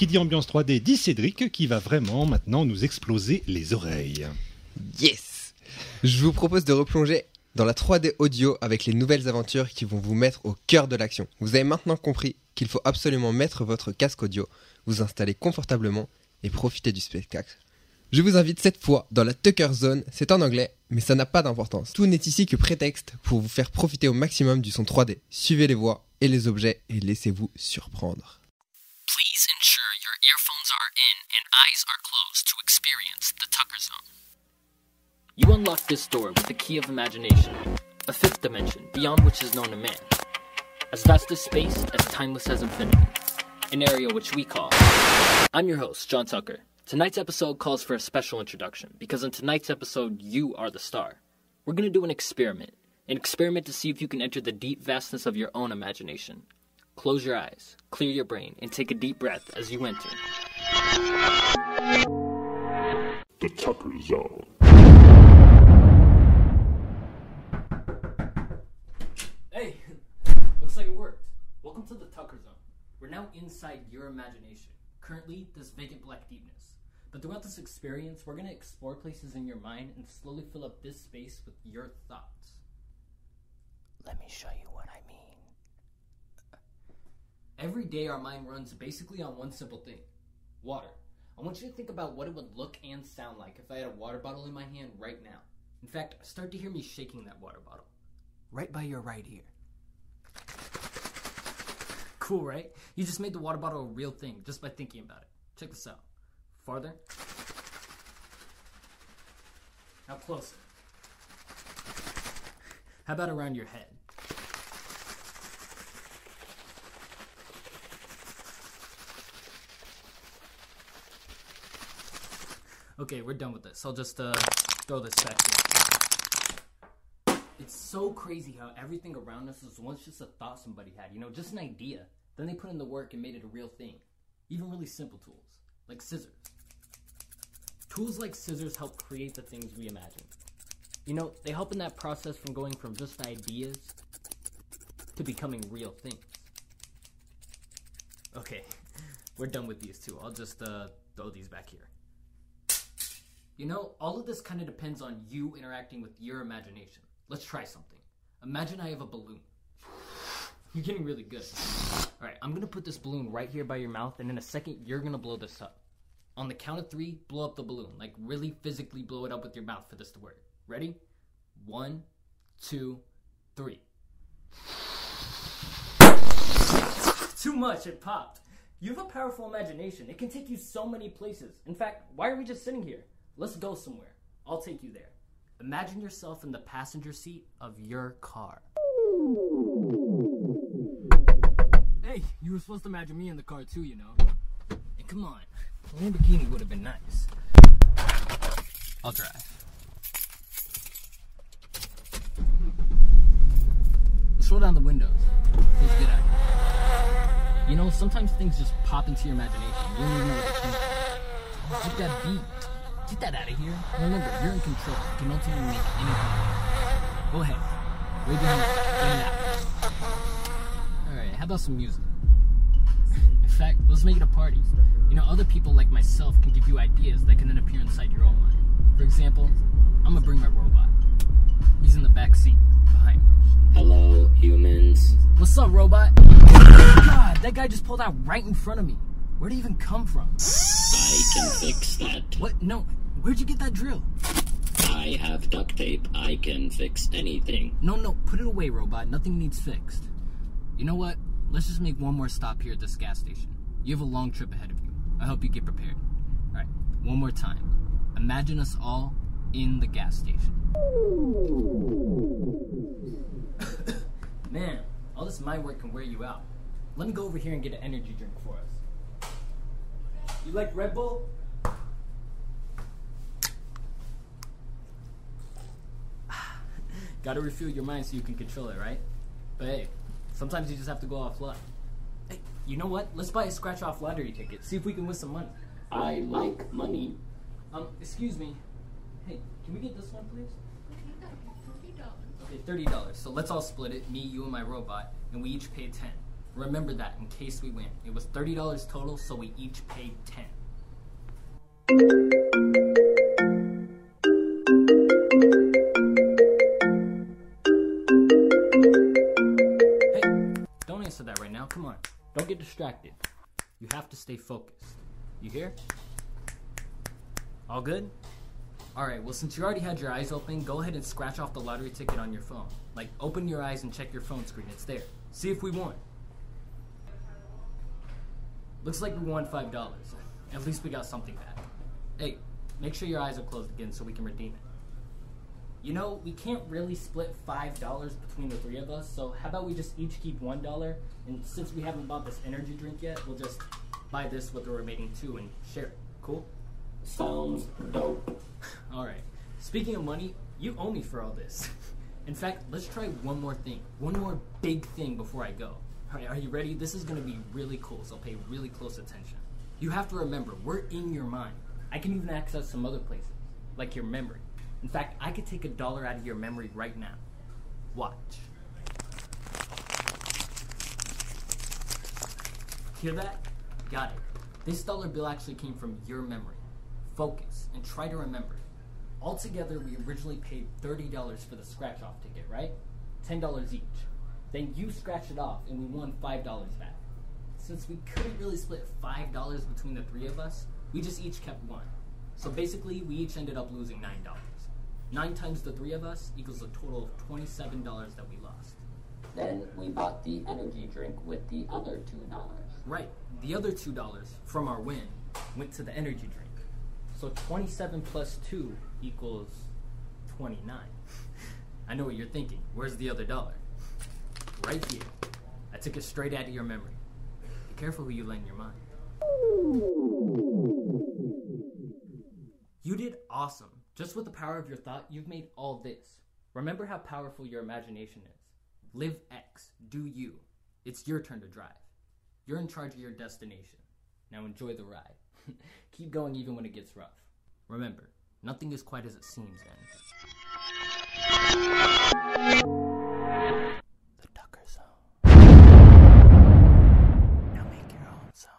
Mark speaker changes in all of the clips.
Speaker 1: qui dit ambiance 3D dit Cédric qui va vraiment maintenant nous exploser les oreilles.
Speaker 2: Yes Je vous propose de replonger dans la 3D audio avec les nouvelles aventures qui vont vous mettre au cœur de l'action. Vous avez maintenant compris qu'il faut absolument mettre votre casque audio, vous installer confortablement et profiter du spectacle. Je vous invite cette fois dans la Tucker Zone, c'est en anglais, mais ça n'a pas d'importance. Tout n'est ici que prétexte pour vous faire profiter au maximum du son 3D. Suivez les voix et les objets et laissez-vous surprendre.
Speaker 3: Please earphones are in and eyes are closed to experience the Tucker Zone. You unlock this door with the key of imagination, a fifth dimension beyond which is known to man. As vast as space, as timeless as infinity. An area which we call. I'm your host, John Tucker. Tonight's episode calls for a special introduction because in tonight's episode, you are the star. We're going to do an experiment. An experiment to see if you can enter the deep vastness of your own imagination. Close your eyes, clear your brain, and take a deep breath as you enter.
Speaker 4: The Tucker Zone.
Speaker 3: Hey, looks like it worked. Welcome to the Tucker Zone. We're now inside your imagination. Currently, this vacant black deepness. But throughout this experience, we're going to explore places in your mind and slowly fill up this space with your thoughts. Let me show you what I mean. Every day, our mind runs basically on one simple thing water. I want you to think about what it would look and sound like if I had a water bottle in my hand right now. In fact, start to hear me shaking that water bottle right by your right ear. Cool, right? You just made the water bottle a real thing just by thinking about it. Check this out. Farther. Now closer. How about around your head? Okay, we're done with this. I'll just uh, throw this back here. It's so crazy how everything around us is once just a thought somebody had, you know, just an idea. Then they put in the work and made it a real thing. Even really simple tools, like scissors. Tools like scissors help create the things we imagine. You know, they help in that process from going from just ideas to becoming real things. Okay, we're done with these two. I'll just uh, throw these back here. You know, all of this kind of depends on you interacting with your imagination. Let's try something. Imagine I have a balloon. You're getting really good. All right, I'm gonna put this balloon right here by your mouth, and in a second, you're gonna blow this up. On the count of three, blow up the balloon. Like, really physically blow it up with your mouth for this to work. Ready? One, two, three. Too much, it popped. You have a powerful imagination. It can take you so many places. In fact, why are we just sitting here? Let's go somewhere. I'll take you there. Imagine yourself in the passenger seat of your car. Hey, you were supposed to imagine me in the car too, you know. And come on, a Lamborghini would have been nice. I'll drive. Let's roll down the windows. Feels good out. You know, sometimes things just pop into your imagination. You don't even know what came from. Get that beat. Get that out of here. Remember, you're in control. You can ultimately make anything. Go ahead. Wave your hand. Get it out. Alright, how about some music? In fact, let's make it a party. You know, other people like myself can give you ideas that can then appear inside your own mind. For example, I'm gonna bring my robot. He's in the back seat behind me.
Speaker 5: Hello, humans.
Speaker 3: What's up, robot? God, that guy just pulled out right in front of me. Where'd he even come from?
Speaker 5: I can fix that.
Speaker 3: What? No, where'd you get that drill?
Speaker 5: I have duct tape. I can fix anything.
Speaker 3: No, no, put it away, robot. Nothing needs fixed. You know what? Let's just make one more stop here at this gas station. You have a long trip ahead of you. I hope you get prepared. Alright, one more time. Imagine us all in the gas station. Man, all this mind work can wear you out. Let me go over here and get an energy drink for us. You like Red Bull? Gotta refuel your mind so you can control it, right? But hey, sometimes you just have to go off luck. Hey, you know what? Let's buy a scratch off lottery ticket. See if we can win some money.
Speaker 5: I like money.
Speaker 3: Um, excuse me. Hey, can we get this one, please? Okay, thirty dollars. So let's all split it. Me, you, and my robot, and we each pay ten. Remember that in case we win. It was $30 total, so we each paid 10. Come on. Don't get distracted. You have to stay focused. You hear? All good? Alright, well, since you already had your eyes open, go ahead and scratch off the lottery ticket on your phone. Like, open your eyes and check your phone screen. It's there. See if we won. Looks like we won $5. At least we got something back. Hey, make sure your eyes are closed again so we can redeem it. You know, we can't really split $5 between the three of us, so how about we just each keep $1? And since we haven't bought this energy drink yet, we'll just buy this with the remaining two and share it. Cool?
Speaker 5: Sounds dope.
Speaker 3: Alright. Speaking of money, you owe me for all this. In fact, let's try one more thing. One more big thing before I go. Alright, are you ready? This is gonna be really cool, so pay really close attention. You have to remember, we're in your mind. I can even access some other places, like your memory. In fact, I could take a dollar out of your memory right now. Watch. Hear that? Got it. This dollar bill actually came from your memory. Focus and try to remember. Altogether, we originally paid $30 for the scratch off ticket, right? $10 each. Then you scratched it off and we won $5 back. Since we couldn't really split $5 between the three of us, we just each kept one. So basically, we each ended up losing $9. 9 times the three of us equals a total of $27 that we lost.
Speaker 5: Then we bought the energy drink with the other two dollars.
Speaker 3: Right. The other two dollars from our win went to the energy drink. So twenty-seven plus two equals twenty-nine. I know what you're thinking. Where's the other dollar? Right here. I took it straight out of your memory. Be careful who you lend your mind. You did awesome. Just with the power of your thought, you've made all this. Remember how powerful your imagination is. Live X. Do you. It's your turn to drive. You're in charge of your destination. Now enjoy the ride. Keep going even when it gets rough. Remember, nothing is quite as it seems in the Tucker Zone. Now make your own zone.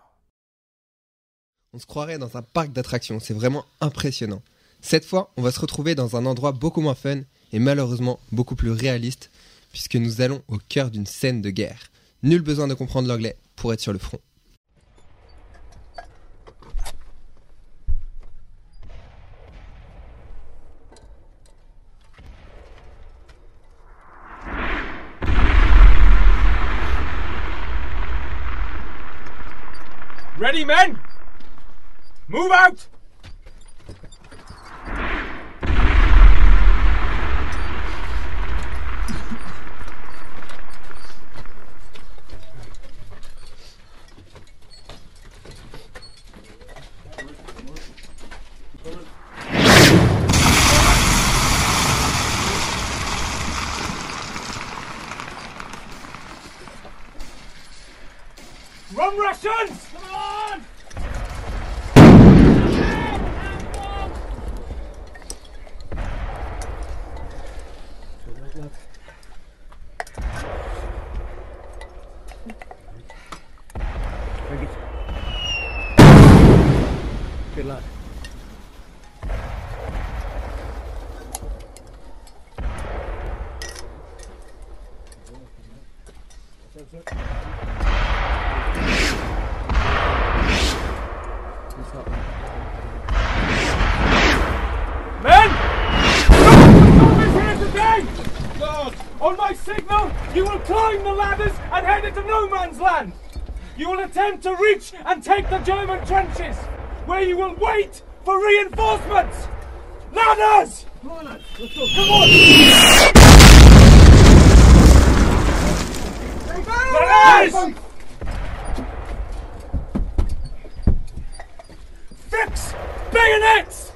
Speaker 2: On se croirait dans un parc d'attractions, c'est vraiment impressionnant. Cette fois, on va se retrouver dans un endroit beaucoup moins fun et malheureusement beaucoup plus réaliste, puisque nous allons au cœur d'une scène de guerre. Nul besoin de comprendre l'anglais pour être sur le front.
Speaker 6: Ready, men? Move out! Russians! Come on! Good luck. Men! No is here today! On my signal, you will climb the ladders and head into no man's land. You will attempt to reach and take the German trenches, where you will wait for reinforcements. Ladders! Come on. Let's go. Come on! Ladders! Fix bayonets!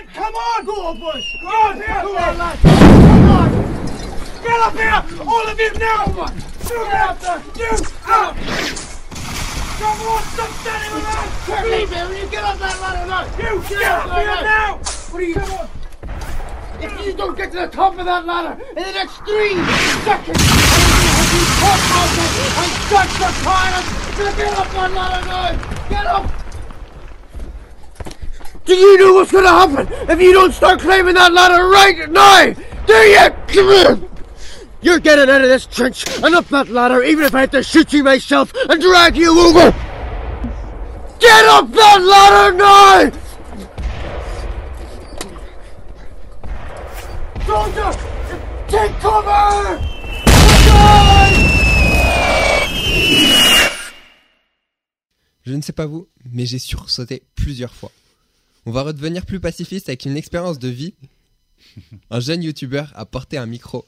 Speaker 6: Men! Come on! Go on, boys! Go on here! Come on, lads! Come on! Get up here! All of you now! Come on! You get there! You up! Come on! Stop standing around! Leave here! You get up that ladder now! You get, up here now! What are you? Come on! If you don't get to the top of that ladder in the next three seconds, I will be caught out and stuck for time. So get up that ladder now! Get up! Do you know what's gonna happen if you don't start climbing that ladder right now? Do you? You're getting out of this trench and up that ladder, even if I have to shoot you myself and drag you over! Get up that ladder now! Soldier! Take cover!
Speaker 2: Je ne sais pas vous, mais j'ai sursauté plusieurs fois. On va redevenir plus pacifiste avec une expérience de vie. Un jeune youtubeur a porté un micro,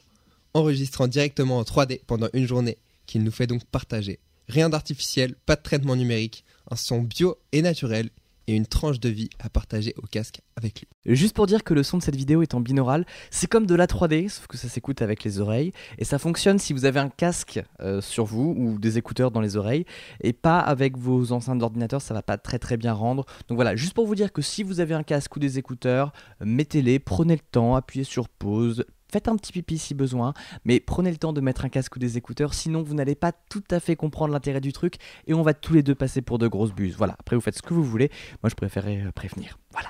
Speaker 2: enregistrant directement en 3D pendant une journée, qu'il nous fait donc partager. Rien d'artificiel, pas de traitement numérique, un son bio et naturel, et une tranche de vie à partager au casque avec lui.
Speaker 7: Juste pour dire que le son de cette vidéo est en binaural, c'est comme de la 3D, sauf que ça s'écoute avec les oreilles, et ça fonctionne si vous avez un casque euh, sur vous ou des écouteurs dans les oreilles, et pas avec vos enceintes d'ordinateur, ça va pas très très bien rendre. Donc voilà, juste pour vous dire que si vous avez un casque ou des écouteurs, mettez-les, prenez le temps, appuyez sur pause, Faites un petit pipi si besoin, mais prenez le temps de mettre un casque ou des écouteurs, sinon vous n'allez pas tout à fait comprendre l'intérêt du truc et on va tous les deux passer pour de grosses buses. Voilà, après vous faites ce que vous voulez, moi je préférais euh, prévenir. Voilà.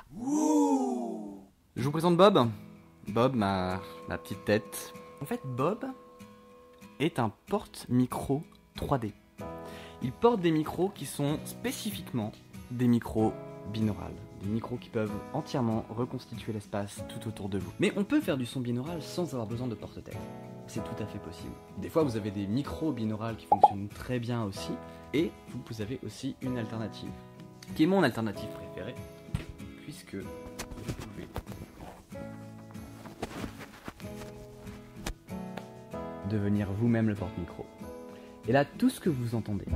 Speaker 7: Je vous présente Bob. Bob, ma, ma petite tête. En fait, Bob est un porte-micro 3D. Il porte des micros qui sont spécifiquement des micros binaurales. Des micros qui peuvent entièrement reconstituer l'espace tout autour de vous. Mais on peut faire du son binaural sans avoir besoin de porte-tête. C'est tout à fait possible. Des fois, vous avez des micros binaurales qui fonctionnent très bien aussi. Et vous avez aussi une alternative, qui est mon alternative préférée, puisque vous pouvez devenir vous-même le porte-micro. Et là, tout ce que vous entendez,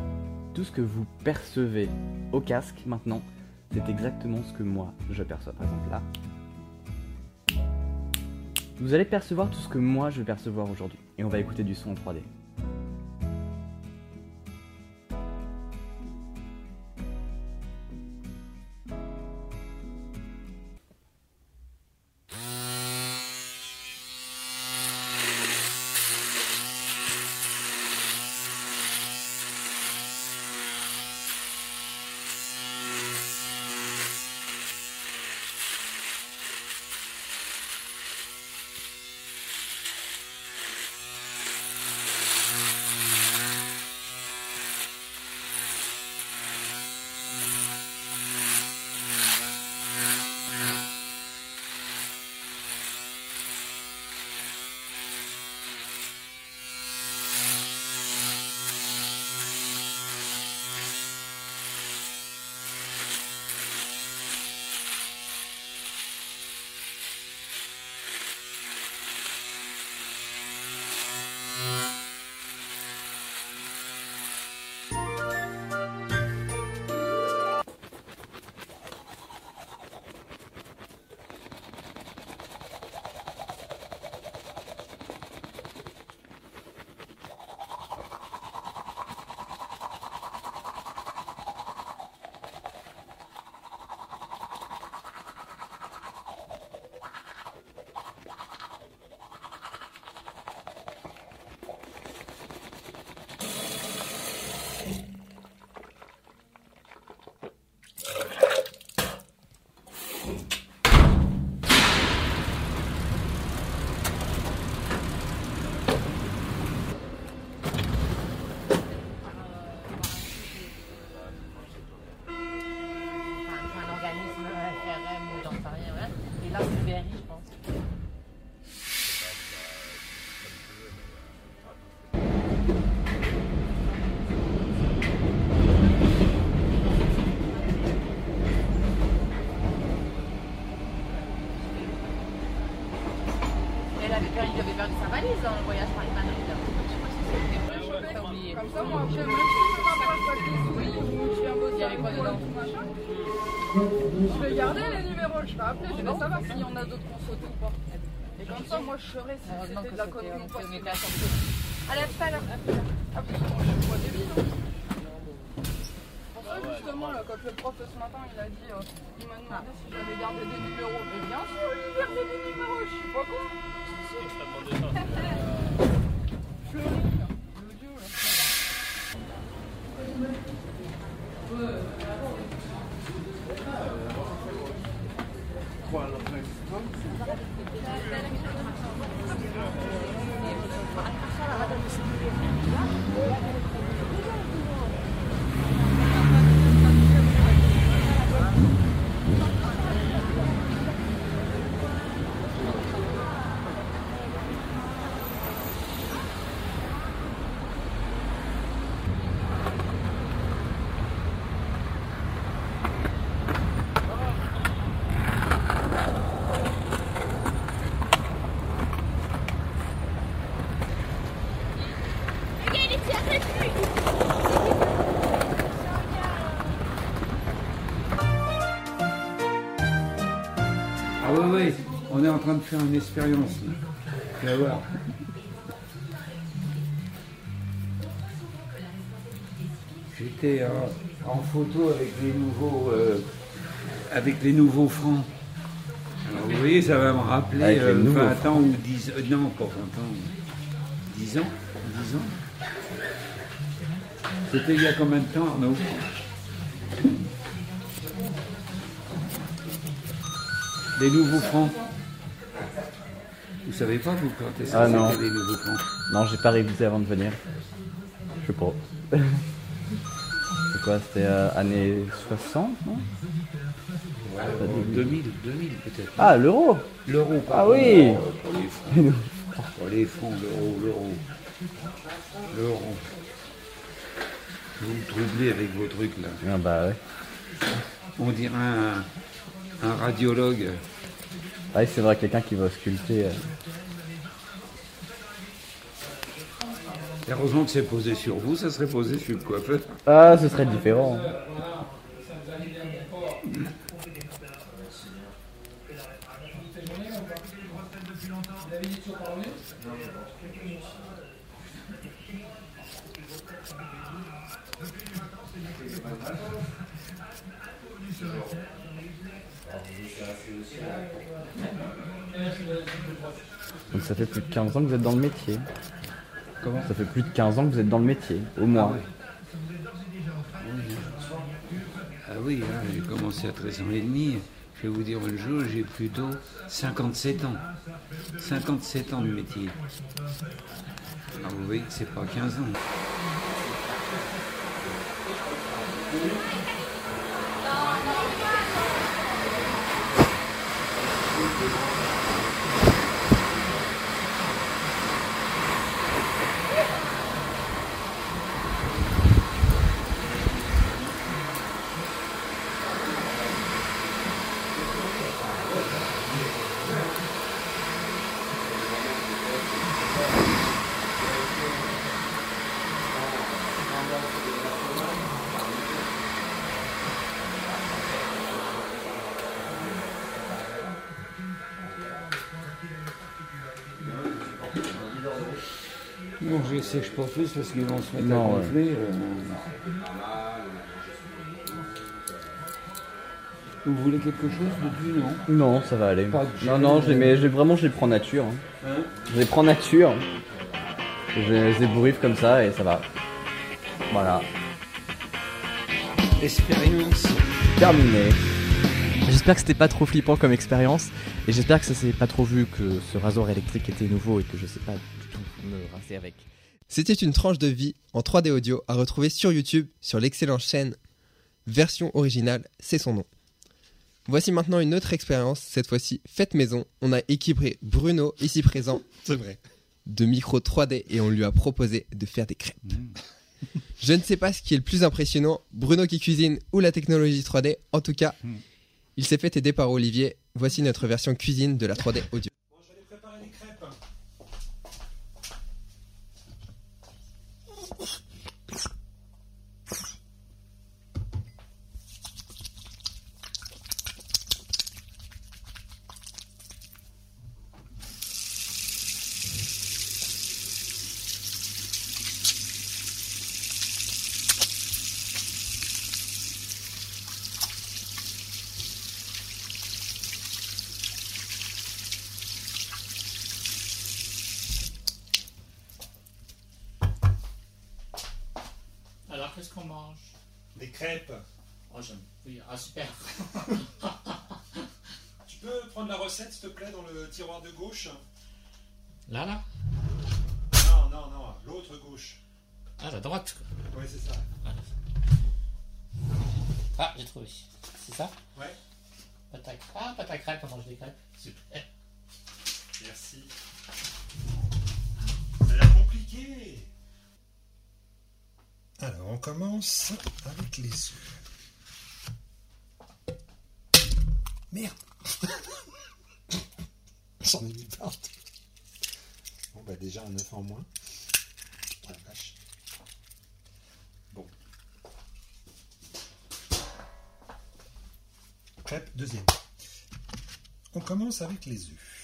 Speaker 7: tout ce que vous percevez au casque maintenant, c'est exactement ce que moi je perçois. Par exemple là, vous allez percevoir tout ce que moi je vais percevoir aujourd'hui. Et on va écouter du son en 3D.
Speaker 8: Valise dans le voyage Paris-Madrid. Je.
Speaker 9: Comme ça, moi,
Speaker 8: Il y avait quoi dedans
Speaker 9: vais garder les numéros, je vais appeler, je vais savoir s'il y en a d'autres qu'on saute ou pas. Et comme ça, moi, je saurais si c'était de la connerie ou pas.
Speaker 8: à.
Speaker 9: Allez, à tout à l'heure. Ah, parce que moi, je suis pas débile. Justement, là, quand le prof ce matin, il a dit, euh, il m'a demandé si j'avais gardé des numéros. Mais bien sûr, j'ai gardé des numéros, je suis pas con.
Speaker 10: Est en train de faire une expérience. Tu vas voir. J'étais en, en photo avec les nouveaux, euh, avec les nouveaux francs. Alors vous voyez, ça va me rappeler euh,
Speaker 7: nouveaux
Speaker 10: 20 ans ou 10 euh, non, pas 20 ans, 10 ans, 10 ans. C'était il y a combien de temps, Arnaud Les nouveaux francs. Vous savez pas, vous, quand est-ce que
Speaker 7: Ah, non.
Speaker 10: les nouveaux francs
Speaker 7: Non, j'ai pas révisé avant de venir. Je sais pas. C'est quoi C'était euh, années 60, non?
Speaker 10: Ouais, bon, 2000, 2000 peut-être.
Speaker 7: Ah, l'euro
Speaker 10: L'euro,
Speaker 7: Ah oui
Speaker 10: Oh, Pas les francs. Pas les francs, l'euro, l'euro. L'euro. Vous me troublez avec vos trucs là.
Speaker 7: Ah bah ouais.
Speaker 10: On dirait un, un radiologue.
Speaker 7: Ah oui, c'est vrai, quelqu'un qui va sculpter. euh.
Speaker 10: Heureusement que c'est posé sur vous, ça serait posé sur le coiffeur.
Speaker 7: Ah, ce serait différent. Ça fait plus de 15 ans que vous êtes dans le métier.
Speaker 10: Comment
Speaker 7: Ça fait plus de 15 ans que vous êtes dans le métier, au moins.
Speaker 10: Ah oui, hein, j'ai commencé à 13 ans et demi. Je vais vous dire une chose, j'ai plutôt 57 ans. 57 ans de métier. Alors vous voyez que c'est pas 15 ans. Sèche pas plus parce qu'ils vont se mettre
Speaker 7: Non,
Speaker 10: à
Speaker 7: ouais.
Speaker 10: gonfler. euh. Vous voulez quelque chose depuis, non?
Speaker 7: Non, ça va aller. Non, non, je les mets, je les- vraiment, je les prends nature. hein.
Speaker 10: Hein?
Speaker 7: Je les prends nature. Je les ébouriffe comme ça et ça va. Voilà.
Speaker 10: Expérience.
Speaker 7: Terminé. J'espère que c'était pas trop flippant comme expérience et j'espère que ça s'est pas trop vu que ce rasoir électrique était nouveau et que je sais pas du tout me rincer avec.
Speaker 2: C'était une tranche de vie en 3D audio à retrouver sur YouTube sur l'excellente chaîne Version originale, c'est son nom. Voici maintenant une autre expérience, cette fois-ci faite maison. On a équipé Bruno, ici présent,
Speaker 1: C'est vrai.
Speaker 2: de micro 3D et on lui a proposé de faire des crêpes. Je ne sais pas ce qui est le plus impressionnant, Bruno qui cuisine ou la technologie 3D. En tout cas,
Speaker 1: Mm.
Speaker 2: il s'est fait aider par Olivier. Voici notre version cuisine de la 3D audio.
Speaker 11: Qu'est-ce qu'on mange?
Speaker 12: Des crêpes.
Speaker 11: Oh, j'aime. Oui, ah, super.
Speaker 12: Tu peux prendre la recette, s'il te plaît, dans le tiroir de gauche?
Speaker 11: Là, là?
Speaker 12: Non, non, non, l'autre gauche.
Speaker 11: Ah, la droite.
Speaker 12: Oui, c'est ça.
Speaker 11: Ah, j'ai trouvé. C'est ça?
Speaker 12: Ouais.
Speaker 11: Pâte. Ah, pâte à crêpes, on mange des crêpes. Super.
Speaker 12: Merci. Ça a l'air compliqué. Alors, on commence avec les œufs. Merde J'en ai mis partout. Bon, bah déjà un œuf en moins. Oh. Bon. Crêpe, deuxième. On commence avec les œufs.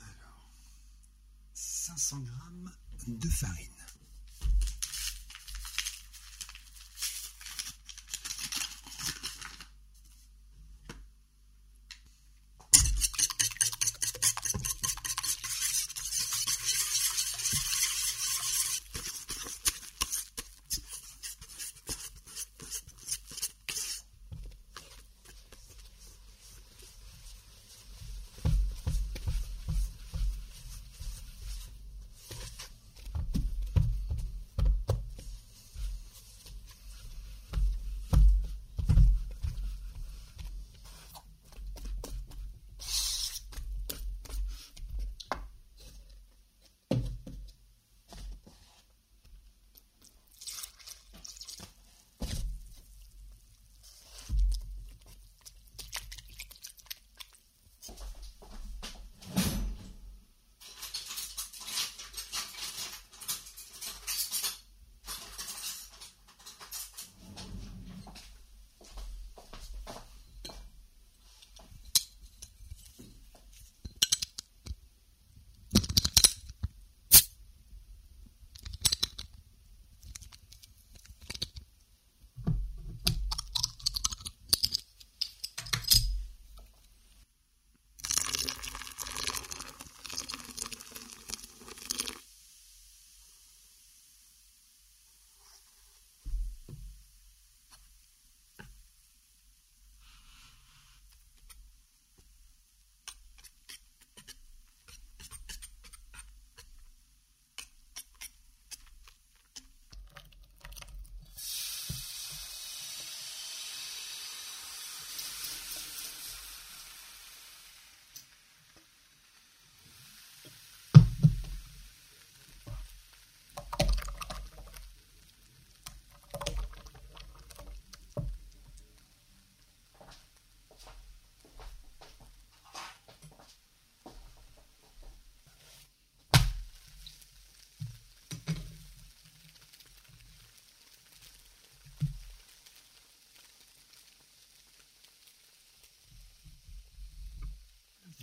Speaker 12: Alors, 500 grammes de farine.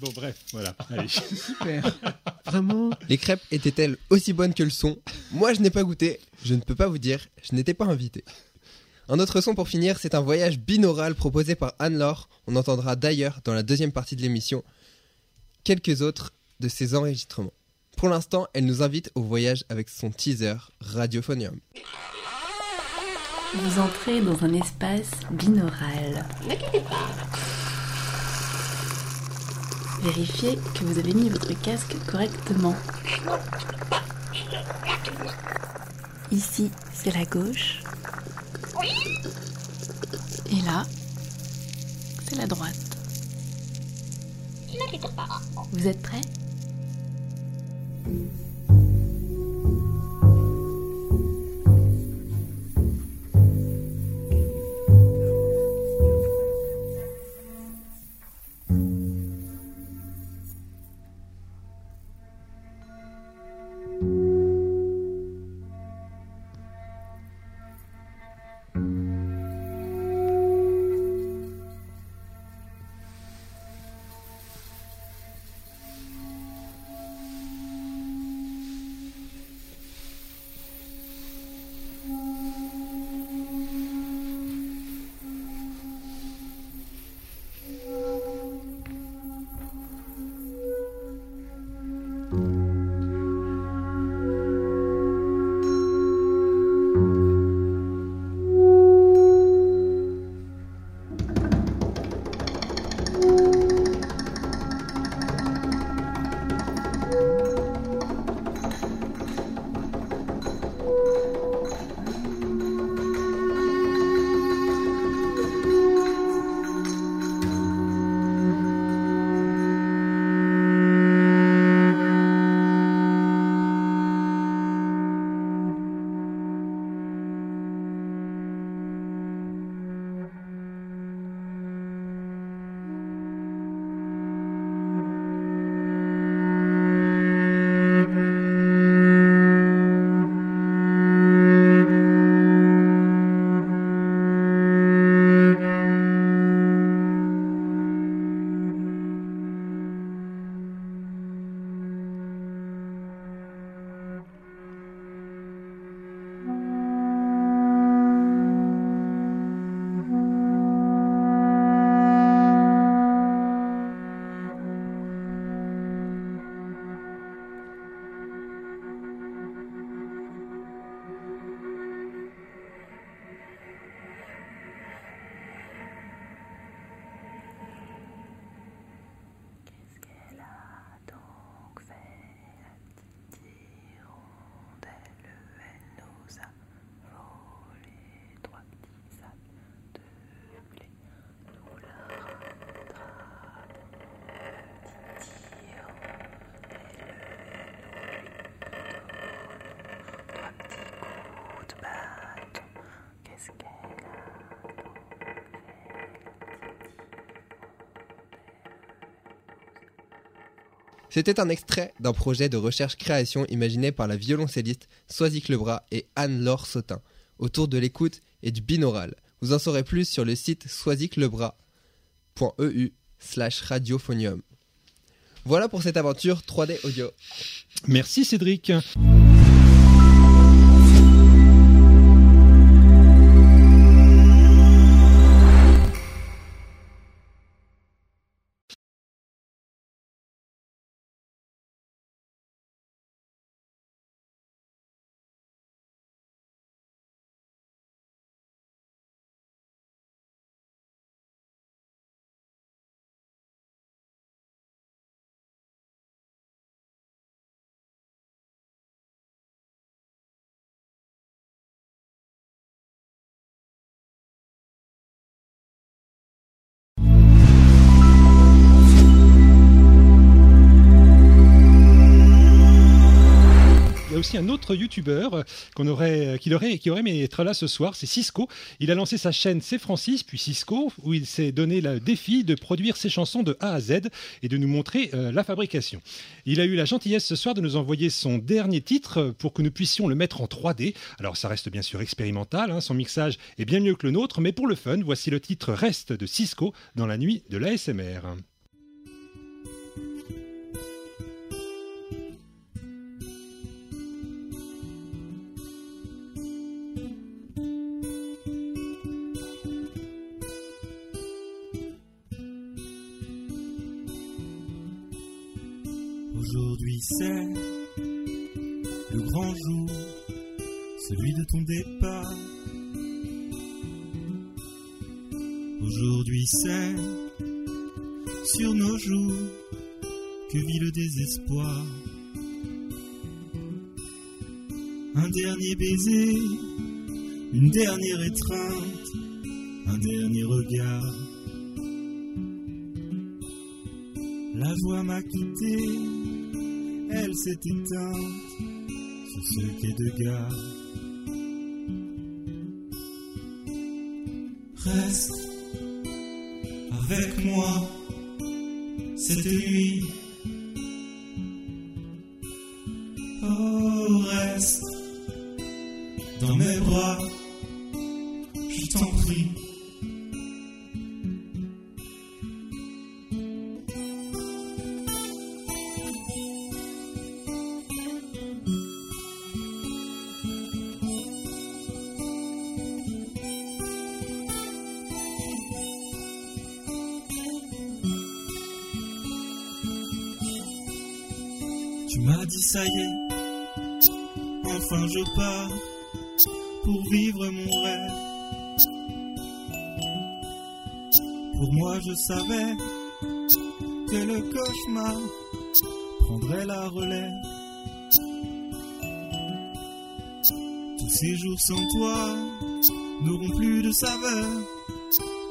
Speaker 12: Bon, bref, voilà. Allez.
Speaker 2: Super. Vraiment Les crêpes étaient-elles aussi bonnes que le son? Moi, je n'ai pas goûté. Je ne peux pas vous dire. Je n'étais pas invité. Un autre son pour finir, c'est un voyage binaural proposé par Anne-Laure. On entendra d'ailleurs dans la deuxième partie de l'émission quelques autres de ses enregistrements. Pour l'instant, elle nous invite au voyage avec son teaser Radiophonium.
Speaker 13: Vous entrez dans un espace binaural. Vérifiez que vous avez mis votre casque correctement. Ici, c'est la gauche. Et là, c'est la droite. Vous êtes prêts?
Speaker 2: C'était un extrait d'un projet de recherche-création imaginé par la violoncelliste Soisic Lebras et Anne-Laure Sautin, autour de l'écoute et du binaural. Vous en saurez plus sur le site soisiclebras.eu slash radiophonium. Voilà pour cette aventure 3D audio.
Speaker 12: Merci Cédric. Autre youtubeur qu'on aurait, qui, aurait, qui aurait aimé être là ce soir, c'est Cisco. Il a lancé sa chaîne C'est Francis, puis Cisco, où il s'est donné le défi de produire ses chansons de A à Z et de nous montrer euh, la fabrication. Il a eu la gentillesse ce soir de nous envoyer son dernier titre pour que nous puissions le mettre en 3D. Alors ça reste bien sûr expérimental, hein, son mixage est bien mieux que le nôtre, mais pour le fun, voici le titre Reste de Cisco dans la nuit de l'ASMR.
Speaker 14: C'est le grand jour, celui de ton départ. Aujourd'hui c'est sur nos joues que vit le désespoir. Un dernier baiser, une dernière étreinte, un dernier regard. La joie m'a quitté, elle s'est éteinte sur ce quai de gare. Reste avec moi cette nuit. Savais que le cauchemar prendrait la relève. Tous ces jours sans toi n'auront plus de saveur.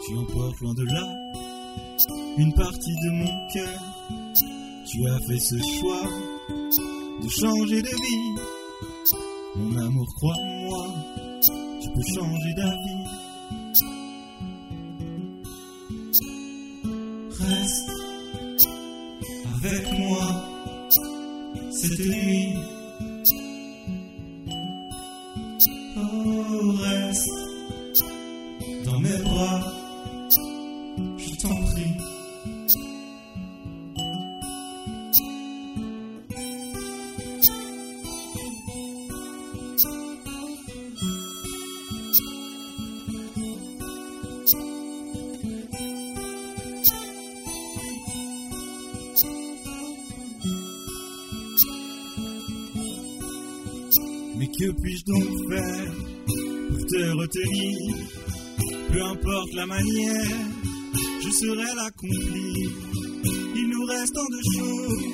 Speaker 14: Tu emportes loin de là une partie de mon cœur. Tu as fait ce choix de changer de vie. Mon amour, crois-moi, tu peux changer d'avis. Avec moi cette nuit. Mais que puis-je donc faire pour te retenir? Peu importe la manière, je serai l'accompli. Il nous reste tant de choses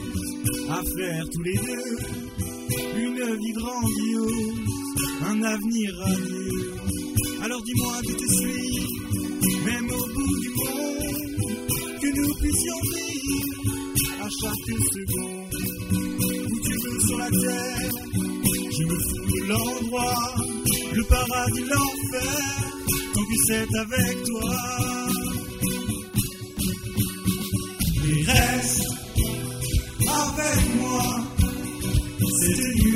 Speaker 14: à faire tous les deux. Une vie grandiose, un avenir radieux. Alors dis-moi que tu suis, même au bout du monde, que nous puissions vivre à chaque seconde. Où tu veux sur la terre, je me fous de l'endroit, le paradis, l'enfer, tant que c'est avec toi. Et reste avec moi cette nuit.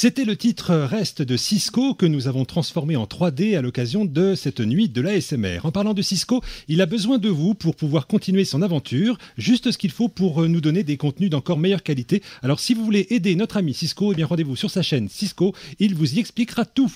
Speaker 12: C'était le titre Reste de Cisco que nous avons transformé en 3D à l'occasion de cette nuit de l'ASMR. En parlant de Cisco, il a besoin de vous pour pouvoir continuer son aventure, juste ce qu'il faut pour nous donner des contenus d'encore meilleure qualité. Alors si vous voulez aider notre ami Cisco, eh bien rendez-vous sur sa chaîne Cisco, il vous y expliquera tout.